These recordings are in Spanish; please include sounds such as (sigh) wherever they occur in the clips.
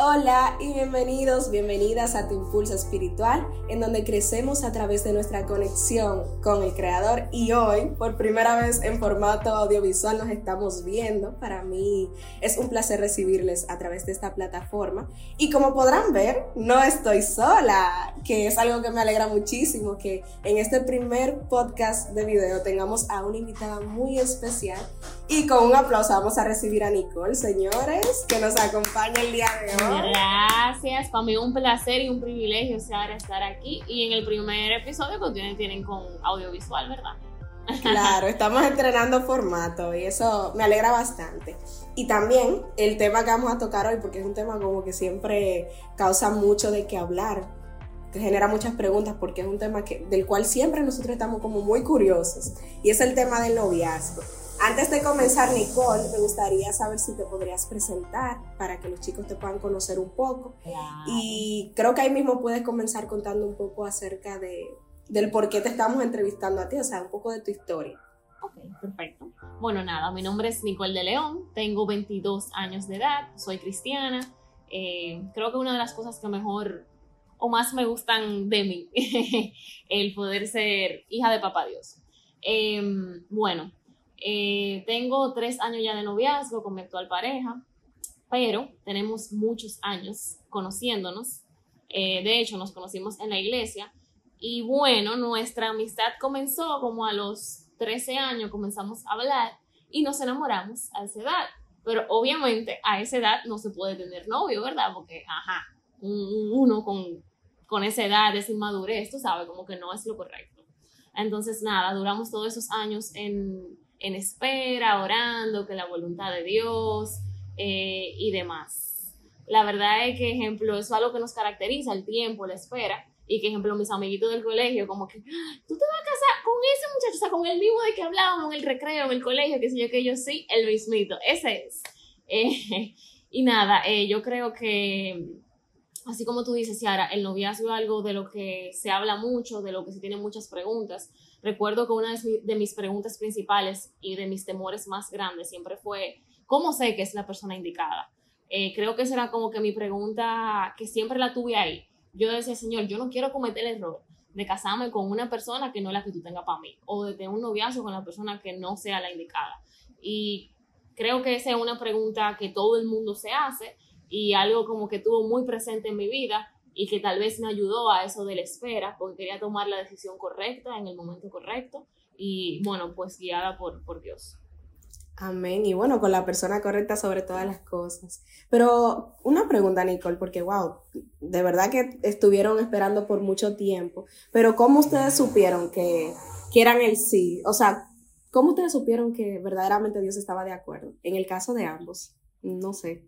Hola y bienvenidos, bienvenidas a Tu Impulso Espiritual, en donde crecemos a través de nuestra conexión con el Creador y hoy, por primera vez en formato audiovisual, nos estamos viendo. Para mí es un placer recibirles a través de esta plataforma y como podrán ver, no estoy sola, que es algo que me alegra muchísimo, que en este primer podcast de video tengamos a una invitada muy especial y con un aplauso vamos a recibir a Nicole, señores, que nos acompaña el día de hoy. Gracias, para mí un placer y un privilegio estar aquí y en el primer episodio que ustedes tienen con audiovisual, ¿verdad? Claro, (laughs) estamos entrenando formato y eso me alegra bastante. Y también el tema que vamos a tocar hoy, porque es un tema como que siempre causa mucho de qué hablar, que genera muchas preguntas, porque es un tema que, del cual siempre nosotros estamos como muy curiosos, y es el tema del noviazgo. Antes de comenzar, Nicole, me gustaría saber si te podrías presentar para que los chicos te puedan conocer un poco. Y creo que ahí mismo puedes comenzar contando un poco acerca de, del por qué te estamos entrevistando a ti, o sea, un poco de tu historia. Ok, perfecto. Bueno, nada, mi nombre es Nicole de León, tengo 22 años de edad, soy cristiana. Eh, creo que una de las cosas que mejor o más me gustan de mí, (laughs) el poder ser hija de Papá Dios. Em, bueno, eh, tengo tres años ya de noviazgo con mi actual pareja, pero tenemos muchos años conociéndonos. Eh, de hecho, nos conocimos en la iglesia y bueno, nuestra amistad comenzó como a los 13 años, comenzamos a hablar y nos enamoramos a esa edad. Pero obviamente a esa edad no se puede tener novio, ¿verdad? Porque, ajá, uno con, con esa edad, esa inmadurez, tú sabes, como que no es lo correcto. Entonces, nada, duramos todos esos años en, en espera, orando, que la voluntad de Dios eh, y demás. La verdad es que, ejemplo, eso es algo que nos caracteriza, el tiempo, la espera, y que, ejemplo, mis amiguitos del colegio, como que, ah, tú te vas a casar con ese muchacho, o sea, con el mismo de que hablábamos en el recreo, en el colegio, que sé yo, que yo sí, el mismito, ese es. (laughs) Eh, y nada, eh, yo creo que, así como tú dices, Ciara, el noviazgo es algo de lo que se habla mucho, de lo que se tienen muchas preguntas, Recuerdo que una de mis preguntas principales y de mis temores más grandes siempre fue, ¿cómo sé que es la persona indicada? Eh, creo que esa era como que mi pregunta que siempre la tuve ahí. Yo decía, Señor, yo no quiero cometer el error de casarme con una persona que no es la que tú tengas para mí, o de tener un noviazgo con la persona que no sea la indicada. Y creo que esa es una pregunta que todo el mundo se hace y algo como que tuvo muy presente en mi vida y que tal vez me ayudó a eso de la espera, porque quería tomar la decisión correcta en el momento correcto y bueno, pues guiada por, por Dios. Amén. Y bueno, con la persona correcta sobre todas las cosas. Pero una pregunta, Nicole, porque wow, de verdad que estuvieron esperando por mucho tiempo. Pero ¿cómo ustedes supieron que, que eran el sí? O sea, ¿cómo ustedes supieron que verdaderamente Dios estaba de acuerdo? En el caso de ambos, no sé.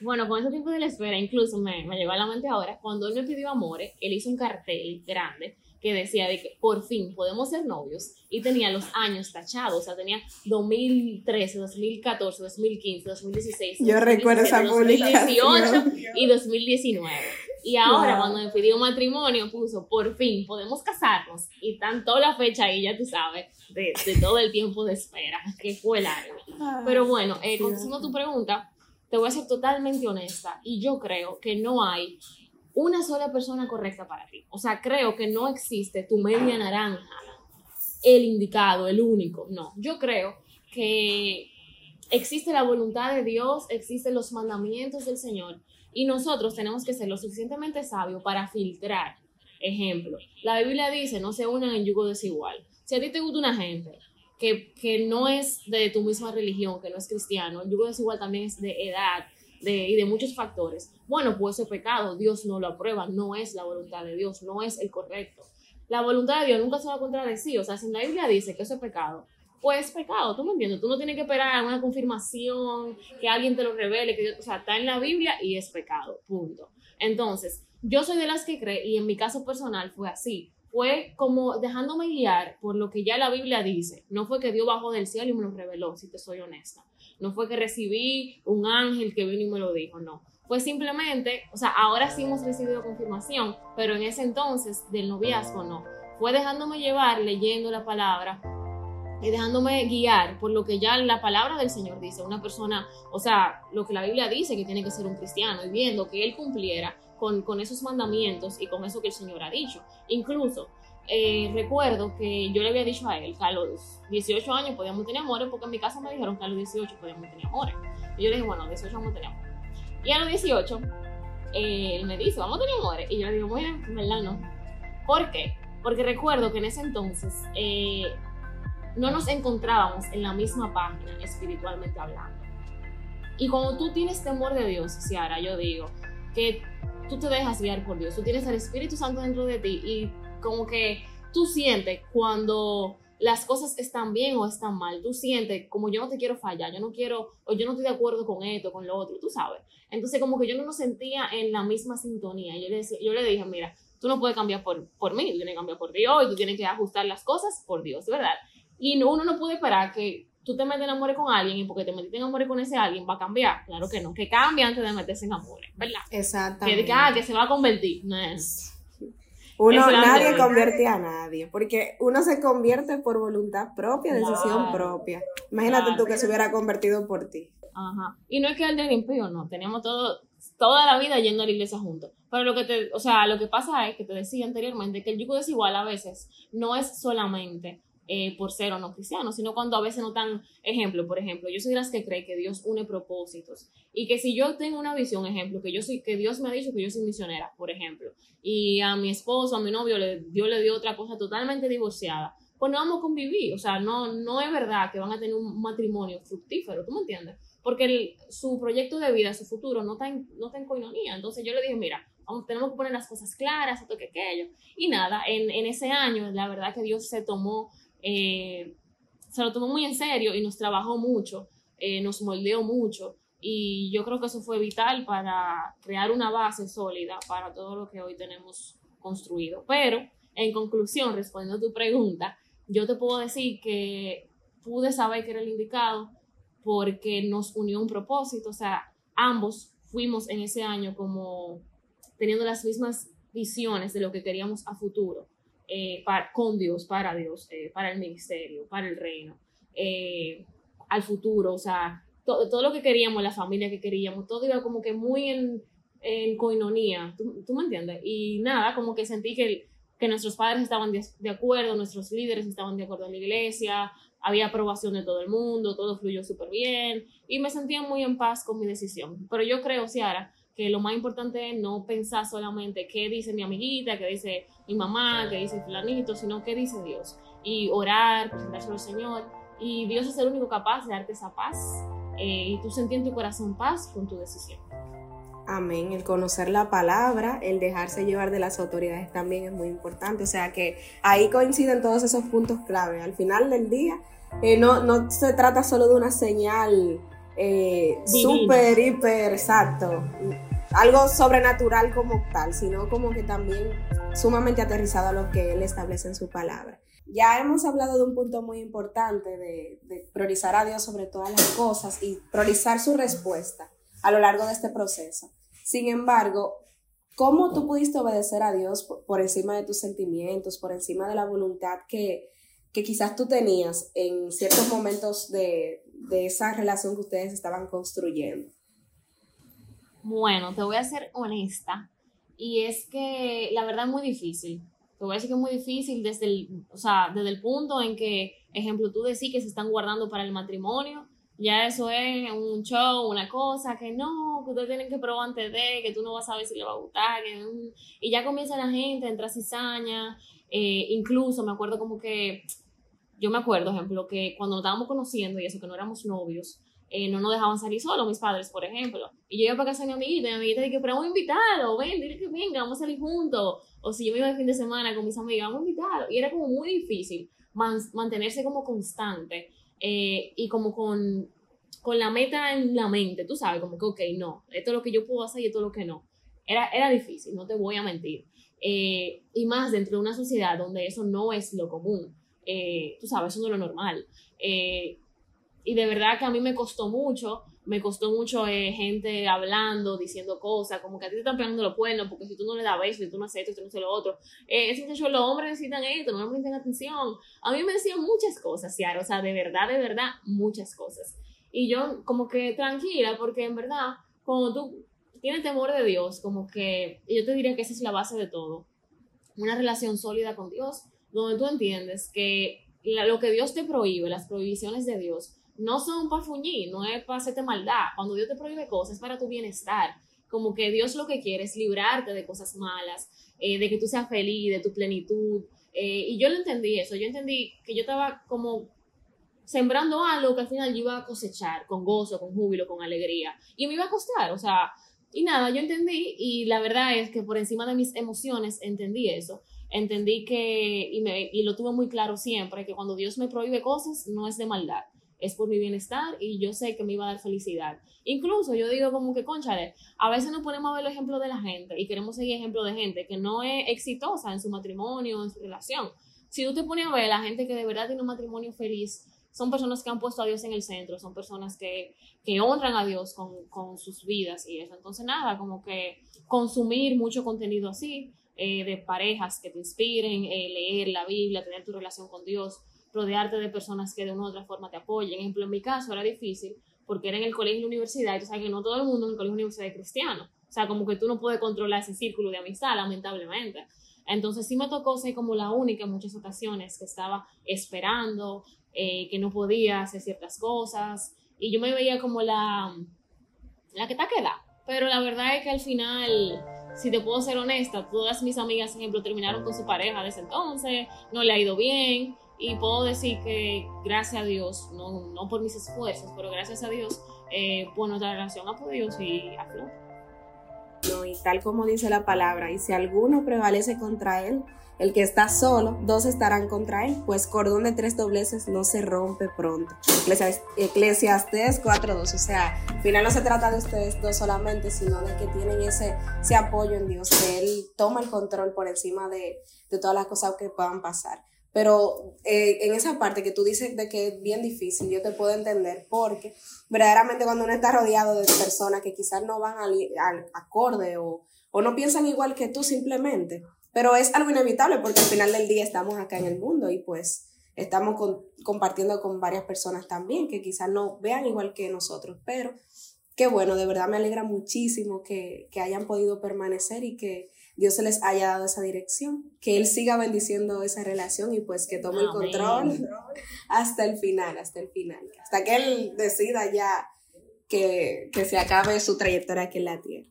Bueno, con ese tiempo de la espera, incluso me, me llegó a la mente ahora, cuando él me pidió amores, él hizo un cartel grande que decía de que por fin podemos ser novios y tenía los años tachados, o sea, tenía 2013, 2014, 2015, 2016, Yo recuerdo esa 2018 y 2019. Y ahora cuando me pidió matrimonio puso por fin podemos casarnos y tanto la fecha ahí, ya tú sabes, de, de todo el tiempo de espera, que fue largo. Pero bueno, eh, contestando tu pregunta, te voy a ser totalmente honesta y yo creo que no hay una sola persona correcta para ti. O sea, creo que no existe tu media naranja, el indicado, el único. No, yo creo que existe la voluntad de Dios, existen los mandamientos del Señor y nosotros tenemos que ser lo suficientemente sabios para filtrar. Ejemplo, la Biblia dice, no se unan en yugo desigual. Si a ti te gusta una gente que, no es de tu misma religión, que no es cristiano, el yugo desigual también es de edad de, y de muchos factores. Bueno, pues ese pecado Dios no lo aprueba, no es la voluntad de Dios, no es el correcto. La voluntad de Dios nunca se va a contradecir, o sea, si la Biblia dice que es pecado, pues es pecado, ¿tú me entiendes? Tú no tienes que esperar una confirmación, que alguien te lo revele, que, o sea, está en la Biblia y es pecado, punto. Entonces, yo soy de las que cree, y en mi caso personal fue así fue como dejándome guiar por lo que ya la Biblia dice. No fue que Dios bajó del cielo y me lo reveló, si te soy honesta. No fue que recibí un ángel que vino y me lo dijo, no. Fue simplemente, o sea, ahora sí hemos recibido confirmación, pero en ese entonces del noviazgo no. Fue dejándome llevar, leyendo la palabra, y dejándome guiar por lo que ya la palabra del Señor dice, una persona, o sea, lo que la Biblia dice que tiene que ser un cristiano y viendo que él cumpliera con, esos mandamientos y con eso que el Señor ha dicho. Incluso eh, recuerdo que yo le había dicho a él que a los 18 años podíamos tener amores, porque en mi casa me dijeron que a los 18 podíamos tener amores. Y yo le dije, bueno, a los 18 vamos a tener amores. Y a los 18, eh, él me dice, vamos a tener amores. Y yo le digo, bueno, en verdad no. ¿Por qué? Porque recuerdo que en ese entonces eh, no nos encontrábamos en la misma página espiritualmente hablando. Y cuando tú tienes temor de Dios, Ciara, yo digo que tú te dejas guiar por Dios, tú tienes al Espíritu Santo dentro de ti y como que tú sientes cuando las cosas están bien o están mal, tú sientes como yo no te quiero fallar, yo no quiero, o yo no estoy de acuerdo con esto, con lo otro, tú sabes. Entonces como que yo no me sentía en la misma sintonía. Yo le, decía, yo le dije, mira, tú no puedes cambiar por, por mí, tú tienes que cambiar por Dios y tú tienes que ajustar las cosas por Dios, ¿verdad? Y uno no puede esperar que tú te metes en amor con alguien y porque te metiste en amor con ese alguien va a cambiar. Claro que no, que cambie antes de meterse en amor, ¿verdad? Exactamente. Que, ah, que se va a convertir. No es. Uno, nadie convierte a nadie, porque uno se convierte por voluntad propia, decisión propia. Imagínate tú que se hubiera convertido por ti. Ajá. Y no es que el de impío, no. Teníamos todo, toda la vida yendo a la iglesia juntos. Pero lo que te, o sea, lo que pasa es que te decía anteriormente que el yugo desigual a veces no es solamente eh, por ser o no cristiano, sino cuando a veces no tan ejemplo, por ejemplo, yo soy de las que cree que Dios une propósitos y que si yo tengo una visión, ejemplo, que yo soy, que Dios me ha dicho que yo soy misionera, por ejemplo, y a mi esposo, a mi novio, le, Dios le dio otra cosa totalmente divorciada, pues no vamos a convivir, o sea, no, no es verdad que van a tener un matrimonio fructífero, ¿tú me entiendes? Porque su proyecto de vida, su futuro, no está en, no está en coinonía. Entonces yo le dije, mira, vamos, tenemos que poner las cosas claras, esto que aquello. Y nada, en, en ese año, la verdad que Dios se tomó eh, se lo tomó muy en serio y nos trabajó mucho, eh, nos moldeó mucho y yo creo que eso fue vital para crear una base sólida para todo lo que hoy tenemos construido. Pero, en conclusión, respondiendo a tu pregunta, yo te puedo decir que pude saber que era el indicado porque nos unió un propósito, o sea, ambos fuimos en ese año como teniendo las mismas visiones de lo que queríamos a futuro. Eh, para, con Dios, para Dios, eh, para el ministerio, para el reino, eh, al futuro, o sea, todo lo que queríamos, la familia que queríamos, todo iba como que muy en, en coinonía, ¿tú, ¿tú, me entiendes? Y nada, como que sentí que, que nuestros padres estaban de, de, acuerdo, nuestros líderes estaban de acuerdo en la iglesia, había aprobación de todo el mundo, todo fluyó súper bien y me sentía muy en paz con mi decisión. Pero yo creo, Ciara, que lo más importante es no pensar solamente qué dice mi amiguita, qué dice mi mamá, qué dice fulanito, sino qué dice Dios. Y orar, presentarse al Señor. Y Dios es el único capaz de darte esa paz eh, y tú sentir en tu corazón paz con tu decisión. Amén. El conocer la palabra, el dejarse llevar de las autoridades también es muy importante. O sea que ahí coinciden todos esos puntos clave. Al final del día, eh, no, no se trata solo de una señal eh, súper, hiper, exacto, algo sobrenatural como tal, sino como que también sumamente aterrizado a lo que él establece en su palabra. Ya hemos hablado de un punto muy importante de, priorizar a Dios sobre todas las cosas y priorizar su respuesta a lo largo de este proceso. Sin embargo, ¿cómo tú pudiste obedecer a Dios por, encima de tus sentimientos, por encima de la voluntad que, quizás tú tenías en ciertos momentos de esa relación que ustedes estaban construyendo? Bueno, te voy a ser honesta y es que la verdad es muy difícil. Te voy a decir que es muy difícil desde el, o sea, desde el punto en que, ejemplo, tú decís que se están guardando para el matrimonio, ya eso es un show, una cosa, que no, que ustedes tienen que probar antes de, que tú no vas a ver si le va a gustar, que, y ya comienza la gente a entrar cizaña, eh, incluso me acuerdo como que yo me acuerdo, ejemplo, que cuando nos estábamos conociendo y eso, que no éramos novios, eh, no nos dejaban salir solos mis padres, por ejemplo. Y yo iba para casa de mi amiguita y mi amiguita dije, pero vamos a invitarlo, ven, dile que venga, vamos a salir juntos. O si yo me iba de fin de semana con mis amigas, vamos a invitarlo. Y era como muy difícil mantenerse como constante eh, y como con, con la meta en la mente, tú sabes, como que, ok, no, esto es lo que yo puedo hacer y esto es lo que no. Era, era difícil, no te voy a mentir. Eh, y más dentro de una sociedad donde eso no es lo común. Eh, tú sabes, eso no es lo normal. Eh, y de verdad que a mí me costó mucho me costó mucho eh, gente hablando, diciendo cosas, como que a ti te están pegando los cuernos, porque si tú no le das besos, si tú no haces esto, si tú no haces lo otro, eh, es que los hombres necesitan esto, no me presten atención. A mí me decían muchas cosas, Ciara, o sea, de verdad, de verdad, muchas cosas. Y yo como que tranquila, porque en verdad, cuando tú tienes temor de Dios, como que yo te diría que esa es la base de todo. Una relación sólida con Dios, donde tú entiendes que lo que Dios te prohíbe, las prohibiciones de Dios, no son para fuñir, no es para hacerte maldad. Cuando Dios te prohíbe cosas es para tu bienestar. Como que Dios lo que quiere es librarte de cosas malas, eh, de que tú seas feliz, de tu plenitud. Eh, y yo lo entendí eso, yo entendí que yo estaba como sembrando algo que al final yo iba a cosechar con gozo, con júbilo, con alegría. Y me iba a costar, o sea, y nada, yo entendí y la verdad es que por encima de mis emociones entendí eso. Entendí que, y, me, y lo tuve muy claro siempre, que cuando Dios me prohíbe cosas no es de maldad es por mi bienestar y yo sé que me iba a dar felicidad. Incluso yo digo como que, conchale, a veces nos ponemos a ver el ejemplo de la gente y queremos seguir ejemplo de gente que no es exitosa en su matrimonio, en su relación. Si tú te pones a ver la gente que de verdad tiene un matrimonio feliz, son personas que han puesto a Dios en el centro, son personas que, que honran a Dios con, con, sus vidas y eso. Entonces, nada, como que consumir mucho contenido así, eh, de parejas que te inspiren, eh, leer la Biblia, tener tu relación con Dios, rodearte de personas que de una u otra forma te apoyen. Ejemplo, en mi caso era difícil porque era en el colegio y la universidad y tú sabes que no todo el mundo en el colegio y la universidad es cristiano. O sea, como que tú no puedes controlar ese círculo de amistad, lamentablemente. Entonces sí me tocó ser como la única en muchas ocasiones que estaba esperando, eh, que no podía hacer ciertas cosas y yo me veía como la, la que está queda. Pero la verdad es que al final, si te puedo ser honesta, todas mis amigas, por ejemplo, terminaron con su pareja desde entonces, no le ha ido bien, y puedo decir que gracias a Dios, no, no por mis esfuerzos, pero gracias a Dios, eh, pues nuestra relación ha podido seguir a No, y tal como dice la palabra, y si alguno prevalece contra él, el que está solo, dos estarán contra él, pues cordón de tres dobleces no se rompe pronto. Eclesiastes 4.2, o sea, al final no se trata de ustedes dos solamente, sino de que tienen ese, ese apoyo en Dios, que Él toma el control por encima de, de todas las cosas que puedan pasar. Pero eh, en esa parte que tú dices de que es bien difícil, yo te puedo entender porque verdaderamente cuando uno está rodeado de personas que quizás no van al, acorde o, o, no piensan igual que tú simplemente, pero es algo inevitable porque al final del día estamos acá en el mundo y pues estamos compartiendo con varias personas también que quizás no vean igual que nosotros, pero qué bueno, de verdad me alegra muchísimo que, que hayan podido permanecer y que Dios se les haya dado esa dirección, que Él siga bendiciendo esa relación y pues que tome el control hasta el final, hasta el final, hasta que Él decida ya que, se acabe su trayectoria aquí en la tierra.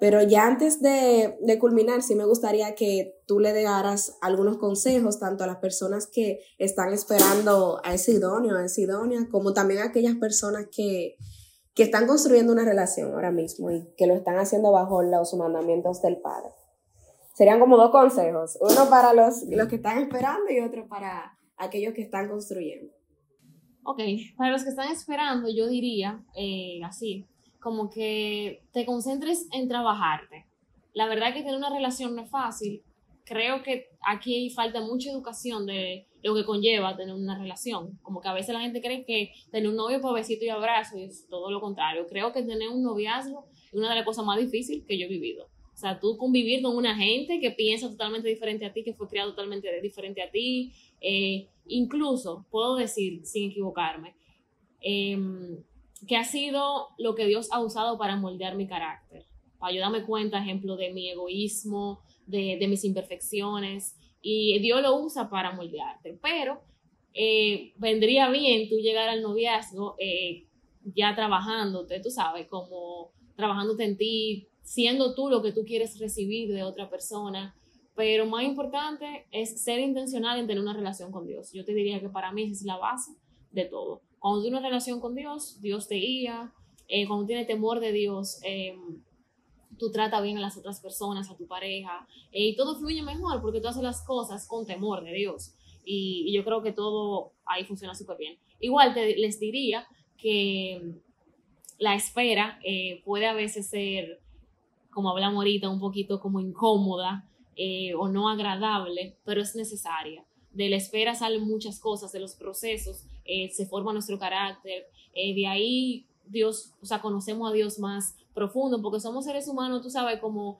Pero ya antes de, de, culminar, sí me gustaría que tú le dejaras algunos consejos tanto a las personas que están esperando a ese idóneo, a esa idónea, como también a aquellas personas que, que están construyendo una relación ahora mismo y que lo están haciendo bajo los mandamientos del Padre serían como dos consejos, uno para los, los que están esperando y otro para aquellos que están construyendo. Ok, para los que están esperando, yo diría eh, así, como que te concentres en trabajarte. La verdad que tener una relación no es fácil. Creo que aquí falta mucha educación de lo que conlleva tener una relación. Como que a veces la gente cree que tener un novio por besito y abrazo es todo lo contrario. Creo que tener un noviazgo es una de las cosas más difíciles que yo he vivido. O sea, tú convivir con una gente que piensa totalmente diferente a ti, que fue criado totalmente diferente a ti. Eh, incluso, puedo decir, sin equivocarme, em, que ha sido lo que Dios ha usado para moldear mi carácter. Para yo darme cuenta, ejemplo, de mi egoísmo, de, mis imperfecciones. Y Dios lo usa para moldearte. Pero eh, vendría bien tú llegar al noviazgo eh, ya trabajándote, tú sabes, como trabajándote en ti, siendo tú lo que tú quieres recibir de otra persona. Pero más importante es ser intencional en tener una relación con Dios. Yo te diría que para mí es la base de todo. Cuando tienes una relación con Dios, Dios te guía. Eh, cuando tienes temor de Dios, eh, tú tratas bien a las otras personas, a tu pareja. Eh, y todo fluye mejor porque tú haces las cosas con temor de Dios. Y, yo creo que todo ahí funciona súper bien. Igual te, les diría que la espera puede a veces ser como hablamos ahorita, un poquito como incómoda eh, o no agradable, pero es necesaria. De la espera salen muchas cosas, de los procesos, eh, se forma nuestro carácter, eh, de ahí Dios, o sea, conocemos a Dios más profundo, porque somos seres humanos, tú sabes, como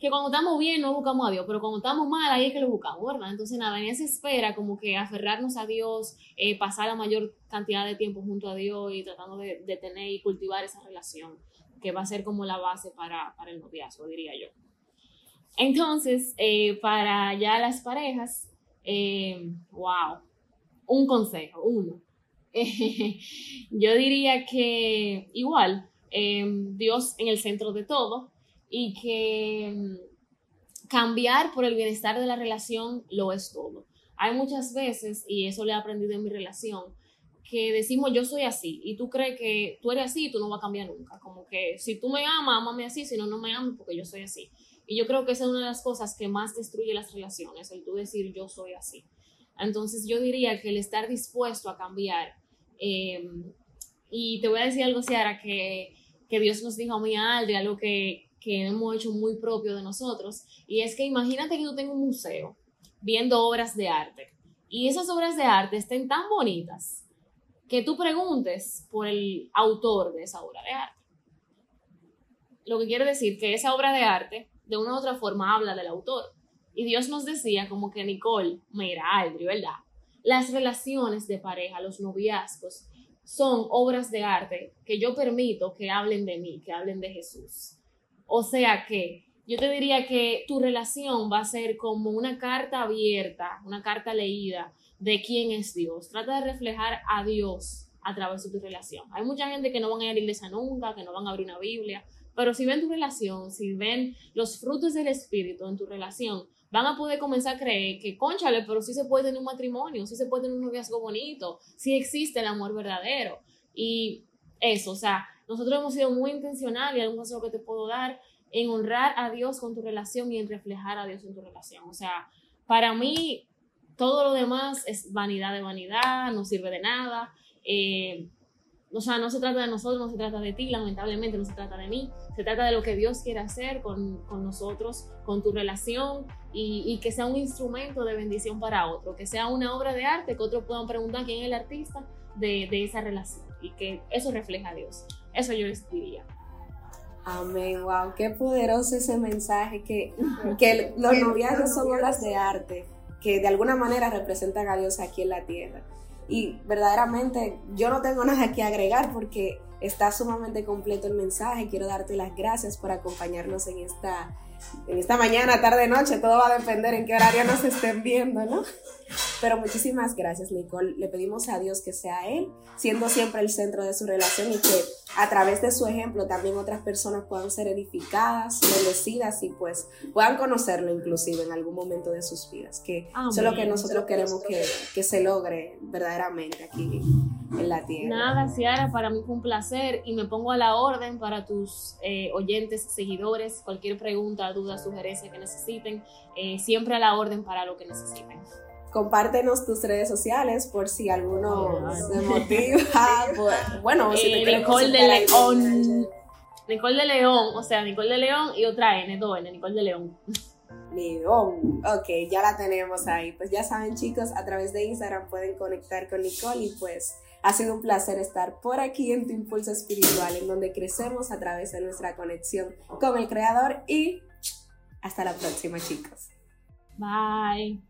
que cuando estamos bien no buscamos a Dios, pero cuando estamos mal ahí es que lo buscamos, ¿verdad? Entonces nada, en esa espera como que aferrarnos a Dios, eh, pasar la mayor cantidad de tiempo junto a Dios y tratando de, tener y cultivar esa relación, que va a ser como la base para, el noviazgo, diría yo. Entonces, eh, para ya las parejas, eh, wow, un consejo, uno. (laughs) yo diría que igual, Dios en el centro de todo, y que mm, cambiar por el bienestar de la relación lo es todo. Hay muchas veces, y eso le he aprendido en mi relación, que decimos yo soy así y tú crees que tú eres así y tú no vas a cambiar nunca. Como que si tú me amas, amame así, si no, no me amas porque yo soy así. Y yo creo que esa es una de las cosas que más destruye las relaciones, el tú decir yo soy así. Entonces yo diría que el estar dispuesto a cambiar, em, y te voy a decir algo, Ciara, que, que Dios nos dijo a mí algo que, que hemos hecho muy propio de nosotros. Y es que imagínate que tú tengas un museo viendo obras de arte y esas obras de arte estén tan bonitas que tú preguntes por el autor de esa obra de arte. Lo que quiere decir que esa obra de arte de una u otra forma habla del autor. Y Dios nos decía como que Nicole, mira, Aldri, ¿verdad? Las relaciones de pareja, los noviazgos, son obras de arte que yo permito que hablen de mí, que hablen de Jesús. O sea que yo te diría que tu relación va a ser como una carta abierta, una carta leída de quién es Dios. Trata de reflejar a Dios a través de tu relación. Hay mucha gente que no van a ir a la iglesia nunca, que no van a abrir una Biblia, pero si ven tu relación, si ven los frutos del Espíritu en tu relación, van a poder comenzar a creer que, conchale, pero sí se puede tener un matrimonio, sí se puede tener un noviazgo bonito, sí existe el amor verdadero. Y eso, o sea, nosotros hemos sido muy intencionales, y algún consejo que te puedo dar, en honrar a Dios con tu relación y en reflejar a Dios en tu relación. O sea, para mí todo lo demás es vanidad de vanidad, no sirve de nada. Eh, o sea, no se trata de nosotros, no se trata de ti, lamentablemente no se trata de mí, se trata de lo que Dios quiere hacer con, nosotros, con tu relación y, que sea un instrumento de bendición para otro, que sea una obra de arte, que otros puedan preguntar quién es el artista de, de esa relación y que eso refleja a Dios. Eso yo les diría. Amén, wow, qué poderoso ese mensaje que, que los noviazgos son obras de arte que de alguna manera representan a Dios aquí en la tierra. Y verdaderamente yo no tengo (laughs) nada que agregar porque está sumamente completo el mensaje. Quiero darte las gracias por acompañarnos en esta en esta mañana, tarde, noche, todo va a depender en qué horario nos estén viendo, ¿no? Pero muchísimas gracias, Nicole. Le pedimos a Dios que sea Él, siendo siempre el centro de su relación y que a través de su ejemplo también otras personas puedan ser edificadas, bendecidas y pues puedan conocerlo inclusive en algún momento de sus vidas. Que eso es lo que nosotros queremos que, que se logre verdaderamente aquí en la tierra. Nada, Ciara, para mí fue un placer y me pongo a la orden para tus eh, oyentes, seguidores, cualquier pregunta, duda, sugerencia que necesiten, eh, siempre a la orden para lo que necesiten. Compártenos tus redes sociales por si alguno se motiva. (laughs) bueno, si eh, Nicole de León. Nicole de León, o sea, Nicole de León y otra N, dos N, Nicole de León. León. Ok, ya la tenemos ahí. Pues ya saben, chicos, a través de Instagram pueden conectar con Nicole y pues ha sido un placer estar por aquí en tu impulso espiritual, en donde crecemos a través de nuestra conexión con el Creador y hasta la próxima, chicos. Bye.